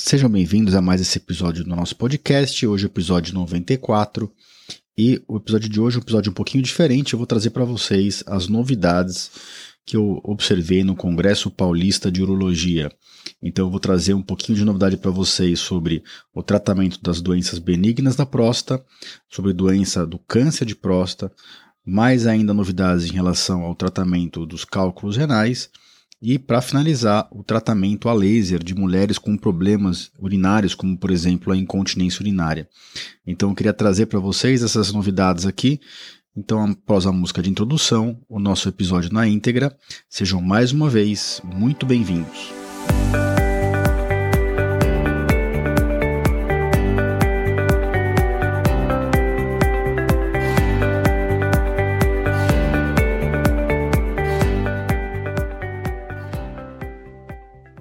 Sejam bem-vindos a mais esse episódio do nosso podcast. Hoje é o episódio 94. E o episódio de hoje é um episódio um pouquinho diferente. Eu vou trazer para vocês as novidades que eu observei no Congresso Paulista de Urologia. Então eu vou trazer um pouquinho de novidade para vocês sobre o tratamento das doenças benignas da próstata, sobre doença do câncer de próstata, mais ainda novidades em relação ao tratamento dos cálculos renais e, para finalizar, o tratamento a laser de mulheres com problemas urinários, como por exemplo a incontinência urinária. Então eu queria trazer para vocês essas novidades aqui. Então, após a música de introdução, o nosso episódio na íntegra. Sejam mais uma vez muito bem-vindos.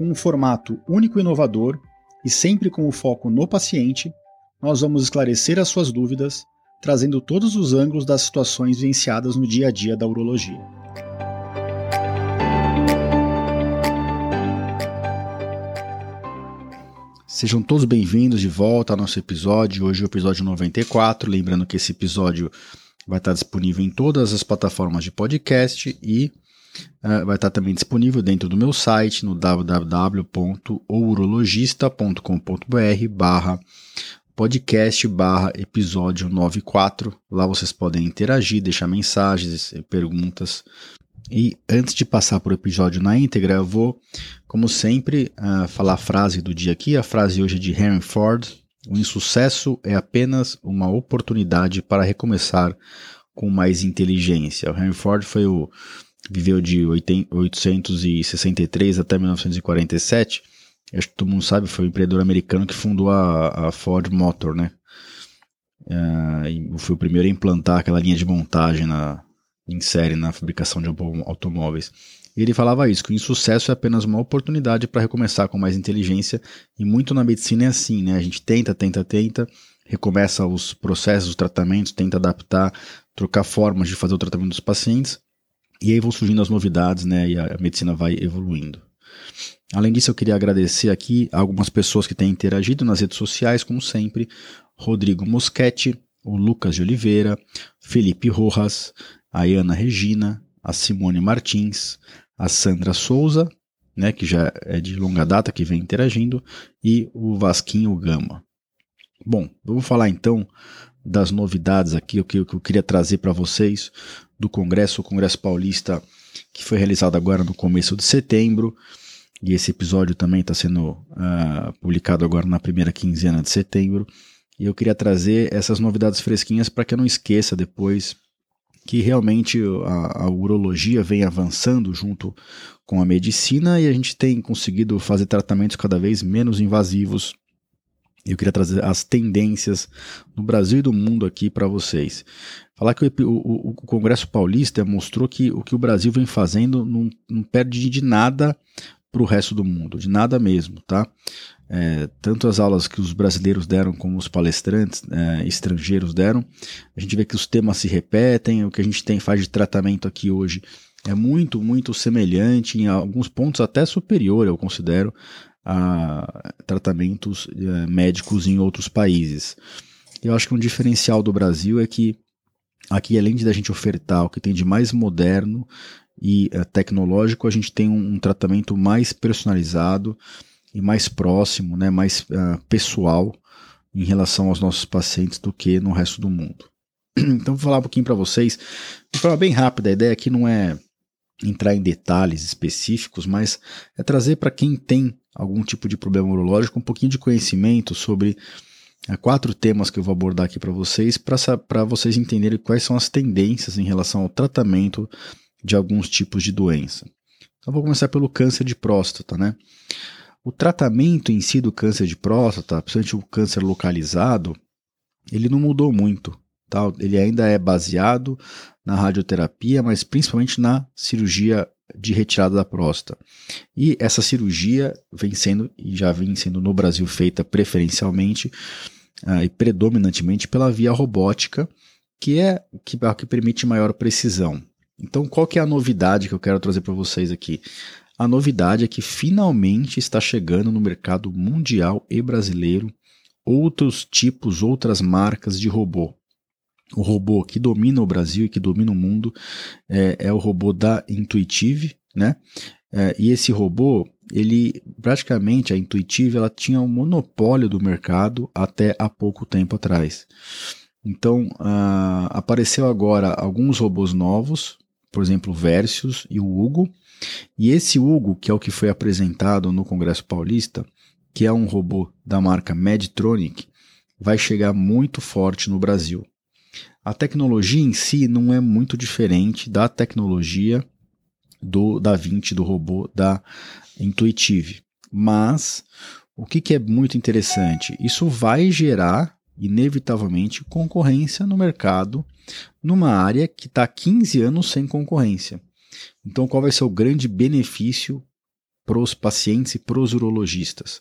com um formato único e inovador e sempre com o foco no paciente, nós vamos esclarecer as suas dúvidas, trazendo todos os ângulos das situações vivenciadas no dia a dia da urologia. Sejam todos bem-vindos de volta ao nosso episódio. Hoje é o episódio 94. Lembrando que esse episódio vai estar disponível em todas as plataformas de podcast e Uh, vai estar também disponível dentro do meu site no www.ourologista.com.br barra podcast barra episódio 94. Lá vocês podem interagir, deixar mensagens, perguntas. E antes de passar para o episódio na íntegra, eu vou, como sempre, uh, falar a frase do dia aqui. A frase hoje é de Henry Ford. O insucesso é apenas uma oportunidade para recomeçar com mais inteligência. O Henry Ford foi o viveu de 863 até 1947. Acho que todo mundo sabe, foi o empreendedor americano que fundou a, a Ford Motor, né? Uh, foi o primeiro a implantar aquela linha de montagem na, em série na fabricação de automóveis. E ele falava isso, que o insucesso é apenas uma oportunidade para recomeçar com mais inteligência, e muito na medicina é assim, né? A gente tenta, tenta, tenta, recomeça os processos, os tratamentos, tenta adaptar, trocar formas de fazer o tratamento dos pacientes, e aí vão surgindo as novidades, né? E a medicina vai evoluindo. Além disso, eu queria agradecer aqui algumas pessoas que têm interagido nas redes sociais, como sempre: Rodrigo Moschetti, o Lucas de Oliveira, Felipe Rojas, a Ana Regina, a Simone Martins, a Sandra Souza, né, que já é de longa data, que vem interagindo, e o Vasquinho Gama. Bom, vamos falar então das novidades aqui, o que eu queria trazer para vocês do Congresso, o Congresso Paulista, que foi realizado agora no começo de setembro. E esse episódio também está sendo uh, publicado agora na primeira quinzena de setembro. E eu queria trazer essas novidades fresquinhas para que eu não esqueça depois que realmente a, a, urologia vem avançando junto com a medicina e a gente tem conseguido fazer tratamentos cada vez menos invasivos. Eu queria trazer as tendências no Brasil e do mundo aqui para vocês. Falar que o, o, o, Congresso Paulista mostrou que o que o Brasil vem fazendo não, não perde de nada para o resto do mundo, de nada mesmo, tá? É, tanto as aulas que os brasileiros deram como os palestrantes é, estrangeiros deram, a gente vê que os temas se repetem, o que a gente tem faz de tratamento aqui hoje é muito, muito semelhante, em alguns pontos até superior, eu considero, a tratamentos é, médicos em outros países. Eu acho que um diferencial do Brasil é que Aqui, além de a gente ofertar o que tem de mais moderno e uh, tecnológico, a gente tem um, um, tratamento mais personalizado e mais próximo, né, mais uh, pessoal em relação aos nossos pacientes do que no resto do mundo. Então, vou falar um pouquinho para vocês, de forma bem rápida. A ideia aqui não é entrar em detalhes específicos, mas é trazer para quem tem algum tipo de problema urológico um pouquinho de conhecimento sobre Há quatro temas que eu vou abordar aqui para vocês, para vocês entenderem quais são as tendências em relação ao tratamento de alguns tipos de doença. Então vou começar pelo câncer de próstata, né? O tratamento em si do câncer de próstata, principalmente o câncer localizado, ele não mudou muito. Ele ainda é baseado na radioterapia, mas principalmente na cirurgia de retirada da próstata. E essa cirurgia vem sendo, e já vem sendo no Brasil feita preferencialmente uh, e predominantemente pela via robótica, que é que, que permite maior precisão. Então, qual que é a novidade que eu quero trazer para vocês aqui? A novidade é que finalmente está chegando no mercado mundial e brasileiro outros tipos, outras marcas de robô. O robô que domina o Brasil e que domina o mundo é, é o robô da Intuitive, né? É, e esse robô, ele praticamente a Intuitive, ela tinha um monopólio do mercado até há pouco tempo atrás. Então uh, apareceu agora alguns robôs novos, por exemplo, o Versus e o Hugo. E esse Hugo, que é o que foi apresentado no Congresso Paulista, que é um robô da marca Medtronic, vai chegar muito forte no Brasil. A tecnologia em si não é muito diferente da tecnologia do Da Vinci, do robô da Intuitive. Mas o que, que é muito interessante? Isso vai gerar, inevitavelmente, concorrência no mercado, numa área que está 15 anos sem concorrência. Então, qual vai ser o grande benefício para os pacientes e para os urologistas?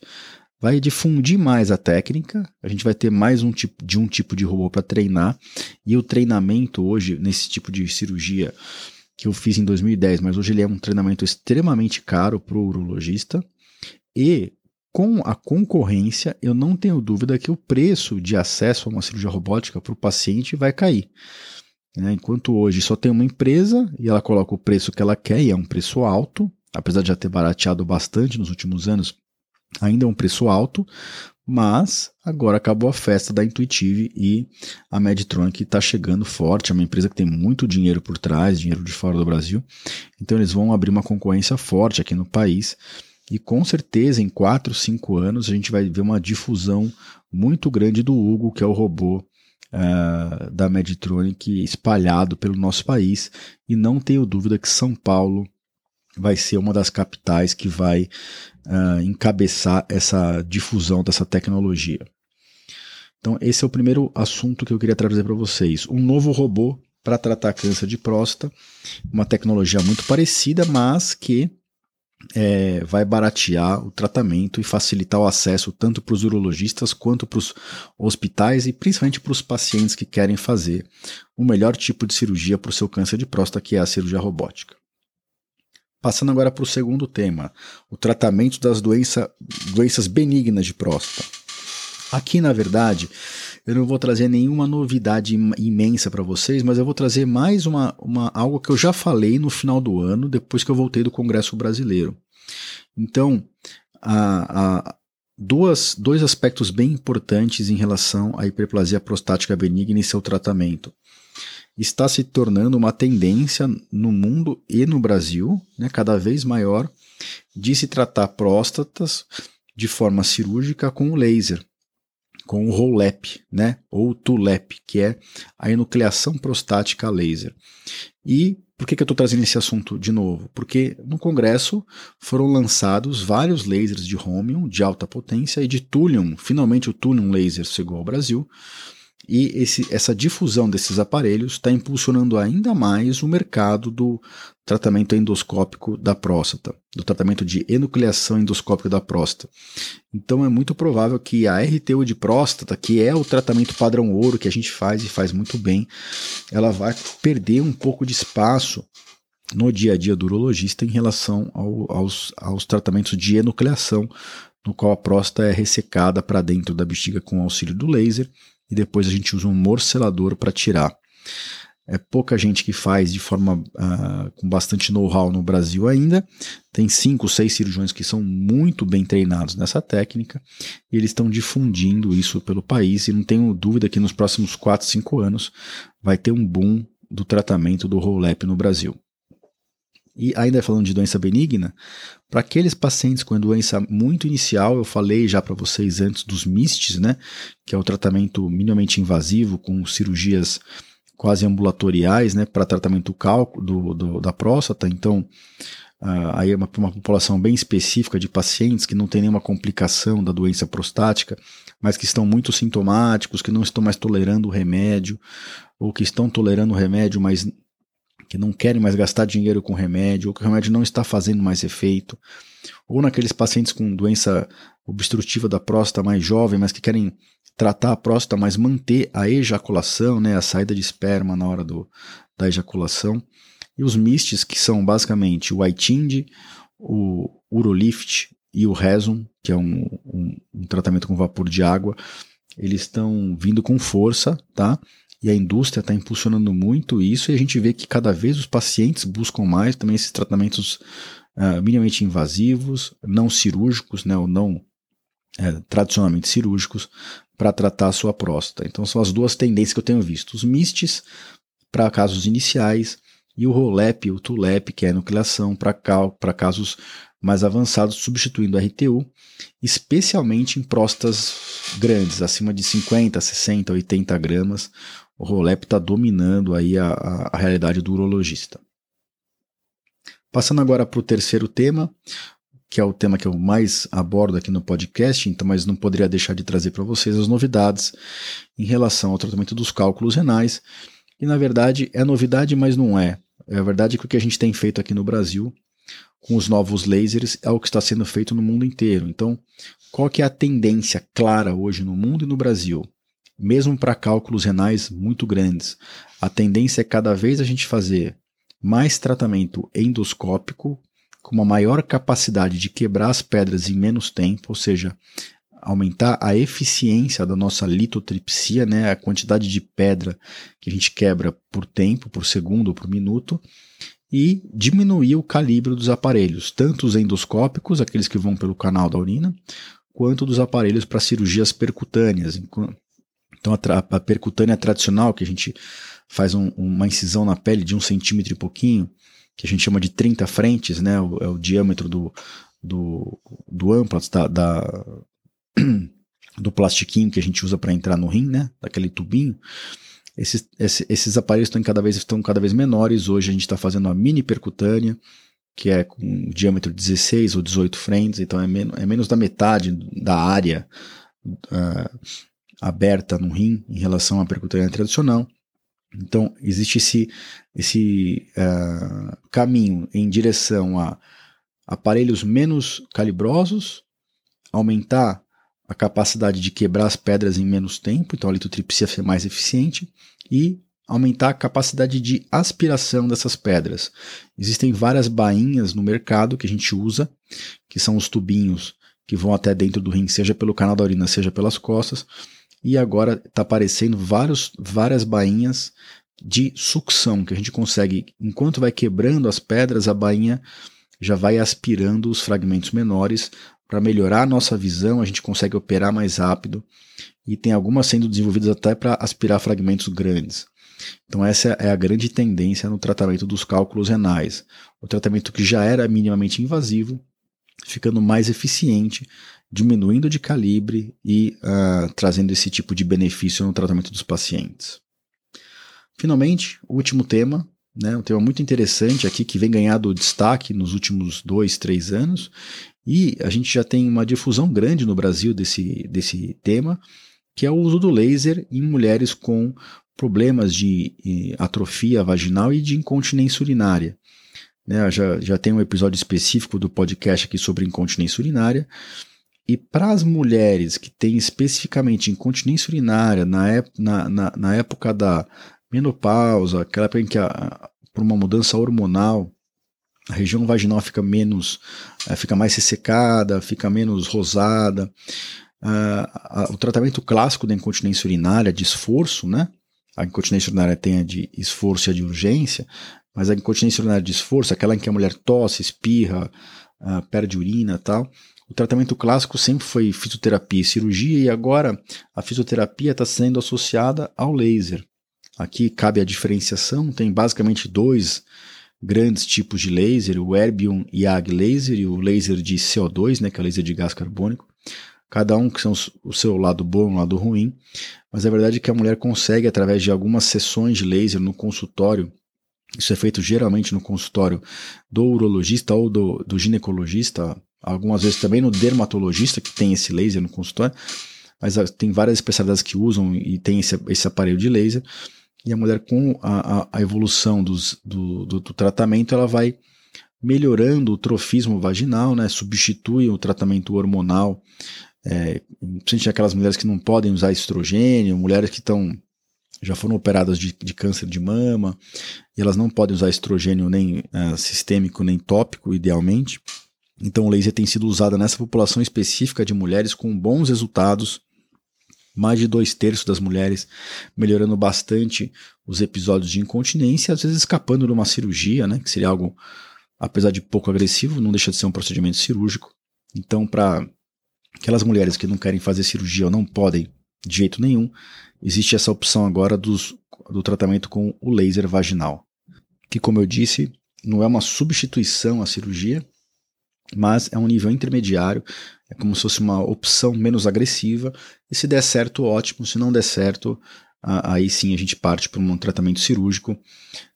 Vai difundir mais a técnica, a gente vai ter mais um tipo de um tipo de robô para treinar, e o treinamento hoje nesse tipo de cirurgia que eu fiz em 2010, mas hoje ele é um treinamento extremamente caro para o urologista, e com a concorrência, eu não tenho dúvida que o preço de acesso a uma cirurgia robótica para o paciente vai cair. Né? Enquanto hoje só tem uma empresa e ela coloca o preço que ela quer, e é um preço alto, apesar de já ter barateado bastante nos últimos anos, Ainda é um preço alto, mas agora acabou a festa da Intuitive e a Medtronic está chegando forte. É uma empresa que tem muito dinheiro por trás, dinheiro de fora do Brasil. Então eles vão abrir uma concorrência forte aqui no país. E com certeza, em 4, 5 anos, a gente vai ver uma difusão muito grande do Hugo, que é o robô uh, da Medtronic espalhado pelo nosso país. E não tenho dúvida que São Paulo vai ser uma das capitais que vai uh, encabeçar essa difusão dessa tecnologia. Então, esse é o primeiro assunto que eu queria trazer para vocês. Um novo robô para tratar câncer de próstata, uma tecnologia muito parecida, mas que é, vai baratear o tratamento e facilitar o acesso tanto para os urologistas quanto para os hospitais e principalmente para os pacientes que querem fazer o melhor tipo de cirurgia para o seu câncer de próstata, que é a cirurgia robótica. Passando agora para o segundo tema, o tratamento das doença, doenças benignas de próstata. Aqui, na verdade, eu não vou trazer nenhuma novidade imensa para vocês, mas eu vou trazer mais uma, uma, algo que eu já falei no final do ano, depois que eu voltei do Congresso Brasileiro. Então, a, a, duas, dois aspectos bem importantes em relação à hiperplasia prostática benigna e seu tratamento está se tornando uma tendência no mundo e no Brasil, né, cada vez maior, de se tratar próstatas de forma cirúrgica com o laser, com o ROLEP, né, ou TULEP, que é a enucleação prostática laser. E por que, que eu estou trazendo esse assunto de novo? Porque no Congresso foram lançados vários lasers de Romium de alta potência e de Thulium. Finalmente o Thulium laser chegou ao Brasil e esse, essa difusão desses aparelhos está impulsionando ainda mais o mercado do tratamento endoscópico da próstata, do tratamento de enucleação endoscópica da próstata. Então é muito provável que a RTU de próstata, que é o tratamento padrão ouro que a gente faz e faz muito bem, ela vai perder um pouco de espaço no dia a dia do urologista em relação ao, aos, aos tratamentos de enucleação, no qual a próstata é ressecada para dentro da bexiga com auxílio do laser e depois a gente usa um morcelador para tirar. É pouca gente que faz de forma uh, com bastante know-how no Brasil ainda. Tem cinco, seis cirurgiões que são muito bem treinados nessa técnica e eles estão difundindo isso pelo país. E não tenho dúvida que nos próximos 4, 5 anos vai ter um boom do tratamento do ROLEP no Brasil. E ainda falando de doença benigna, para aqueles pacientes com doença muito inicial, eu falei já para vocês antes dos MISTs, né, que é o tratamento minimamente invasivo com cirurgias quase ambulatoriais, né, para tratamento do, do, da próstata. Então, uh, aí é uma, uma população bem específica de pacientes que não tem nenhuma complicação da doença prostática, mas que estão muito sintomáticos, que não estão mais tolerando o remédio, ou que estão tolerando o remédio, mas que não querem mais gastar dinheiro com remédio, ou que o remédio não está fazendo mais efeito, ou naqueles pacientes com doença obstrutiva da próstata mais jovem, mas que querem tratar a próstata, mas manter a ejaculação, né, a saída de esperma na hora do, da ejaculação. E os mistes, que são basicamente o Aitind, o Urolift e o Resum, que é um, um, um tratamento com vapor de água, eles estão vindo com força, tá? E a indústria está impulsionando muito isso, e a gente vê que cada vez os pacientes buscam mais também esses tratamentos uh, minimamente invasivos, não cirúrgicos, né, ou não é, tradicionalmente cirúrgicos, para tratar a sua próstata. Então são as duas tendências que eu tenho visto. Os MISTs para casos iniciais e o ROLEP, o TULEP, que é a nucleação para casos mais avançados, substituindo a RTU, especialmente em próstatas grandes, acima de 50, 60, 80 gramas. O ROLEP está dominando aí a, a, a realidade do urologista. Passando agora para o terceiro tema, que é o tema que eu mais abordo aqui no podcast, então, mas não poderia deixar de trazer para vocês as novidades em relação ao tratamento dos cálculos renais. E na verdade é novidade, mas não é. É a verdade que o que a gente tem feito aqui no Brasil com os novos lasers é o que está sendo feito no mundo inteiro. Então, qual que é a tendência clara hoje no mundo e no Brasil? Mesmo para cálculos renais muito grandes, a tendência é cada vez a gente fazer mais tratamento endoscópico com uma maior capacidade de quebrar as pedras em menos tempo, ou seja, aumentar a eficiência da nossa litotripsia, né, a quantidade de pedra que a gente quebra por tempo, por segundo por minuto, e diminuir o calibre dos aparelhos, tanto os endoscópicos, aqueles que vão pelo canal da urina, quanto dos aparelhos para cirurgias percutâneas. Então, a, a, percutânea tradicional, que a gente faz um, uma incisão na pele de um centímetro e pouquinho, que a gente chama de 30 frentes, né? O, é o diâmetro do, do, do amplas, da, da, do plastiquinho que a gente usa para entrar no rim, né? Daquele tubinho. Esses, esses, esses aparelhos estão cada, vez, estão cada vez menores. Hoje a gente está fazendo a mini percutânea, que é com diâmetro 16 ou 18 frentes, então é, men é menos da metade da área uh, aberta no rim em relação à percutânea tradicional. Então, existe esse, esse uh, caminho em direção a aparelhos menos calibrosos, aumentar a capacidade de quebrar as pedras em menos tempo, então a litotripsia ser mais eficiente, e aumentar a capacidade de aspiração dessas pedras. Existem várias bainhas no mercado que a gente usa, que são os tubinhos que vão até dentro do rim, seja pelo canal da urina, seja pelas costas, e agora está aparecendo vários, várias bainhas de sucção, que a gente consegue, enquanto vai quebrando as pedras, a bainha já vai aspirando os fragmentos menores para melhorar a nossa visão, a gente consegue operar mais rápido e tem algumas sendo desenvolvidas até para aspirar fragmentos grandes. Então essa é a grande tendência no tratamento dos cálculos renais. O tratamento que já era minimamente invasivo, ficando mais eficiente, diminuindo de calibre e uh, trazendo esse tipo de benefício no tratamento dos pacientes. Finalmente, o último tema, né, um tema muito interessante aqui que vem ganhando destaque nos últimos dois, três anos, e a gente já tem uma difusão grande no Brasil desse, desse tema, que é o uso do laser em mulheres com problemas de atrofia vaginal e de incontinência urinária. Né, já, já tem um episódio específico do podcast aqui sobre incontinência urinária, e para as mulheres que têm especificamente incontinência urinária na, na, na, na época da menopausa, aquela época em que, a, por uma mudança hormonal, a região vaginal fica menos, é, fica mais ressecada, fica menos rosada. Uh, o tratamento clássico da incontinência urinária de esforço, né? A incontinência urinária tem a de esforço e a de urgência, mas a incontinência urinária de esforço, aquela em que a mulher tosse, espirra, uh, perde urina tal, o tratamento clássico sempre foi fisioterapia e cirurgia, e agora a fisioterapia está sendo associada ao laser. Aqui cabe a diferenciação, tem basicamente dois grandes tipos de laser, o Erbium YAG laser e o laser de CO2, né, que é o laser de gás carbônico. Cada um que são o seu lado bom o lado ruim, mas a verdade é que a mulher consegue, através de algumas sessões de laser no consultório, Isso é feito geralmente no consultório do urologista ou do, do ginecologista, algumas vezes também no dermatologista, que tem esse laser no consultório, mas tem várias especialidades que usam e tem esse, esse aparelho de laser. E a mulher, com a, a, a evolução dos, do, do, do, tratamento, ela vai melhorando o trofismo vaginal, né? substitui o tratamento hormonal, é, principalmente aquelas mulheres que não podem usar estrogênio, mulheres que estão já foram operadas de, de, câncer de mama, e elas não podem usar estrogênio nem uh, sistêmico nem tópico, idealmente. Então o laser tem sido usado nessa população específica de mulheres com bons resultados, mais de dois terços das mulheres melhorando bastante os episódios de incontinência, às vezes escapando de uma cirurgia, né, que seria algo, apesar de pouco agressivo, não deixa de ser um procedimento cirúrgico. Então, para aquelas mulheres que não querem fazer cirurgia ou não podem de jeito nenhum, existe essa opção agora dos, do tratamento com o laser vaginal, que, como eu disse, não é uma substituição à cirurgia, mas é um nível intermediário, é como se fosse uma opção menos agressiva, e se der certo, ótimo, se não der certo, aí sim a gente parte para um tratamento cirúrgico.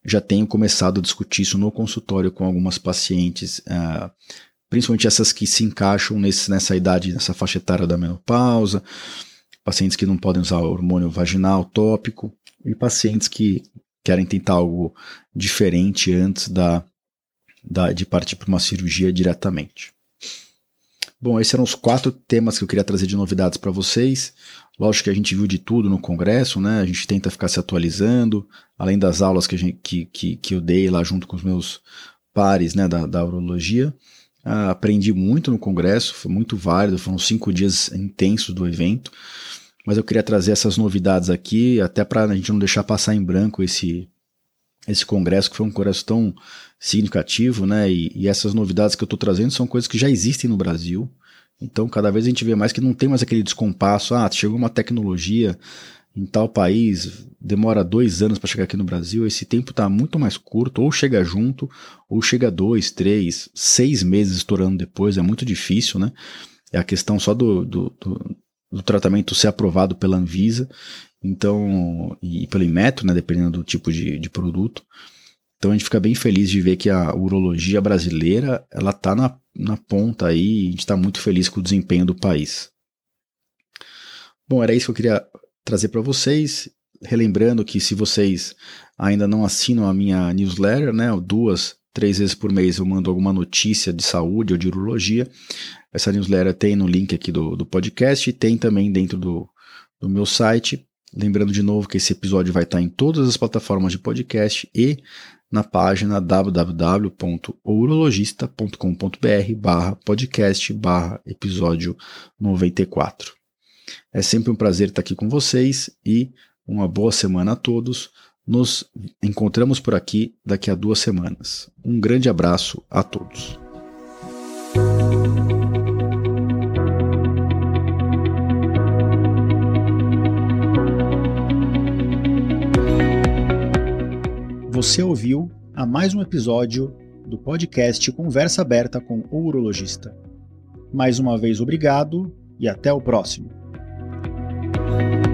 Já tenho começado a discutir isso no consultório com algumas pacientes, uh, principalmente essas que se encaixam nesse, nessa idade, nessa faixa etária da menopausa, pacientes que não podem usar hormônio vaginal tópico e pacientes que querem tentar algo diferente antes da, da de partir para uma cirurgia diretamente. Bom, esses eram os quatro temas que eu queria trazer de novidades para vocês. Lógico que a gente viu de tudo no congresso, né? A gente tenta ficar se atualizando, além das aulas que, gente, que, que, que eu dei lá junto com os meus pares né, da, da urologia. Ah, aprendi muito no congresso, foi muito válido, foram cinco dias intensos do evento. Mas eu queria trazer essas novidades aqui, até para a gente não deixar passar em branco esse, esse congresso, que foi um congresso tão significativo, né? E, e essas novidades que eu estou trazendo são coisas que já existem no Brasil. Então, cada vez a gente vê mais que não tem mais aquele descompasso. Ah, chegou uma tecnologia em tal país, demora dois anos para chegar aqui no Brasil. Esse tempo está muito mais curto, ou chega junto, ou chega dois, três, seis meses estourando depois. É muito difícil, né? É a questão só do, do, do, do tratamento ser aprovado pela Anvisa. Então, e pelo Inmetro, né, dependendo do tipo de, de produto. Então a gente fica bem feliz de ver que a urologia brasileira ela está na, na ponta aí, a gente está muito feliz com o desempenho do país. Bom, era isso que eu queria trazer para vocês. Relembrando que se vocês ainda não assinam a minha newsletter, né, duas, três vezes por mês eu mando alguma notícia de saúde ou de urologia. Essa newsletter tem no link aqui do, do podcast e tem também dentro do, do meu site. Lembrando de novo que esse episódio vai estar em todas as plataformas de podcast e na página www.urologista.com.br barra podcast barra episódio 94. É sempre um prazer estar aqui com vocês e uma boa semana a todos. Nos encontramos por aqui daqui a duas semanas. Um grande abraço a todos. Você ouviu a mais um episódio do podcast Conversa Aberta com o Urologista. Mais uma vez, obrigado e até o próximo. you